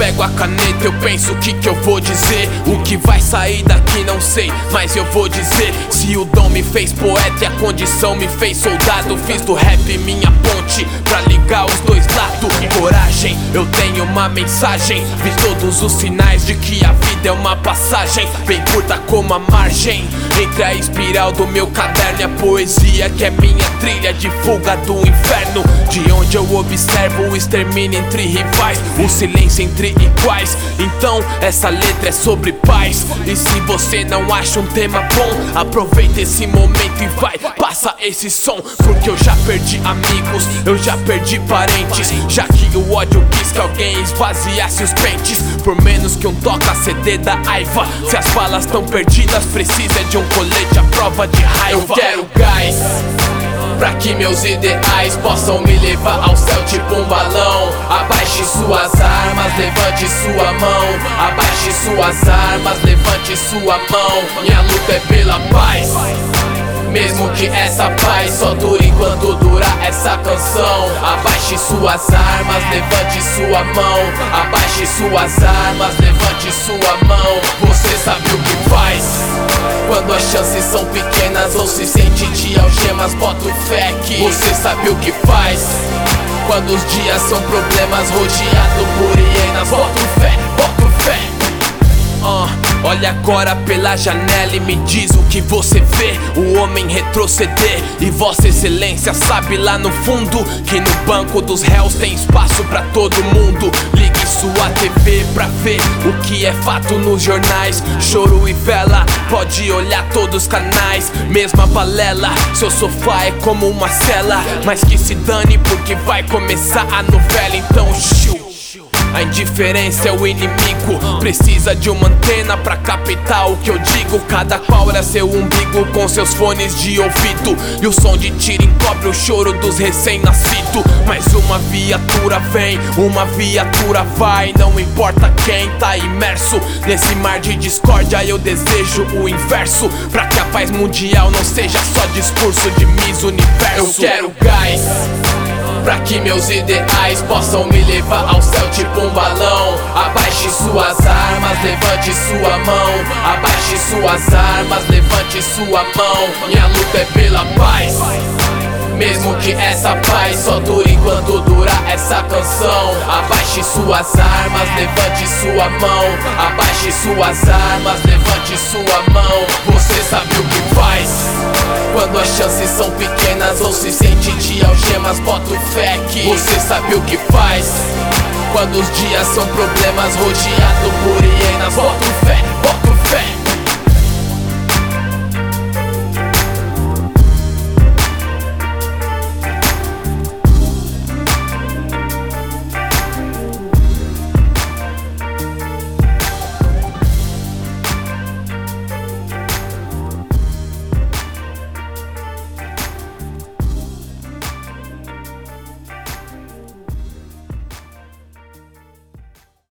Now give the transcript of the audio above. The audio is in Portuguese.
pego a caneta, eu penso o que que eu vou dizer. O que vai sair daqui não sei, mas eu vou dizer. Se o dom me fez poeta e a condição me fez soldado, fiz do rap minha ponte pra ligar os dois lados. Coragem, eu tenho uma mensagem. Vi todos os sinais de que a vida é uma passagem, bem curta como a margem. Entre a espiral do meu caderno e a poesia que é minha trilha de fuga do inferno. De onde eu observo o extermínio entre rivais, o silêncio entre Então, essa letra é sobre paz. E se você não acha um tema bom, aproveita esse momento e vai, passa esse som. Porque eu já perdi amigos, eu já perdi parentes. Já que o ódio quis que alguém esvaziasse os pentes. Por menos que um toca CD da aiva. Se as balas estão perdidas, precisa de um colete à prova de raiva. Eu quero gás. Pra que meus ideais possam me levar ao céu tipo um balão. Abaixe suas armas, levante sua mão. Abaixe suas armas, levante sua mão. Minha luta é pela paz mesmo que essa paz só dure enquanto durar essa canção. Abaixe suas armas, levante sua mão. Abaixe suas armas, levante sua mão. Você sabe o que faz Quando as chances são pequenas ou se sente de algemas Bota fé que você sabe o que faz Quando os dias são problemas rodeado por hienas Bota fé, bota fé uh. Olha agora pela janela e me diz o que você vê. O homem retroceder e Vossa Excelência sabe lá no fundo que no banco dos réus tem espaço para todo mundo. Ligue sua Ver o que é fato nos jornais. Choro e vela, pode olhar todos os canais. Mesma balela, seu sofá é como uma cela. Mas que se dane porque vai começar a novela. Então, shoo. A indiferença é o inimigo. Precisa de uma antena pra captar o que eu digo. Cada qual é seu umbigo com seus fones de ouvido. E o som de tiro encobre o choro dos recém-nascidos. Mas uma viatura vem, uma viatura vai. Não importa quem tá imerso nesse mar de discórdia. Eu desejo o inverso. Pra que a paz mundial não seja só discurso de Miss Universo. Eu quero gás. Pra que meus ideais possam me levar ao céu tipo balão. Abaixe suas armas, levante sua mão. Abaixe suas armas, levante sua mão. Minha luta é pela paz. Mesmo que essa paz só dure enquanto durar essa canção. Abaixe suas armas, levante sua mão. Abaixe suas armas, levante sua mão. Você sabe o que faz. Quando as chances são pequenas ou se sente de algemas, bota fé que você sabe o que faz. Quando os dias são problemas rodeado por hienas, bota fé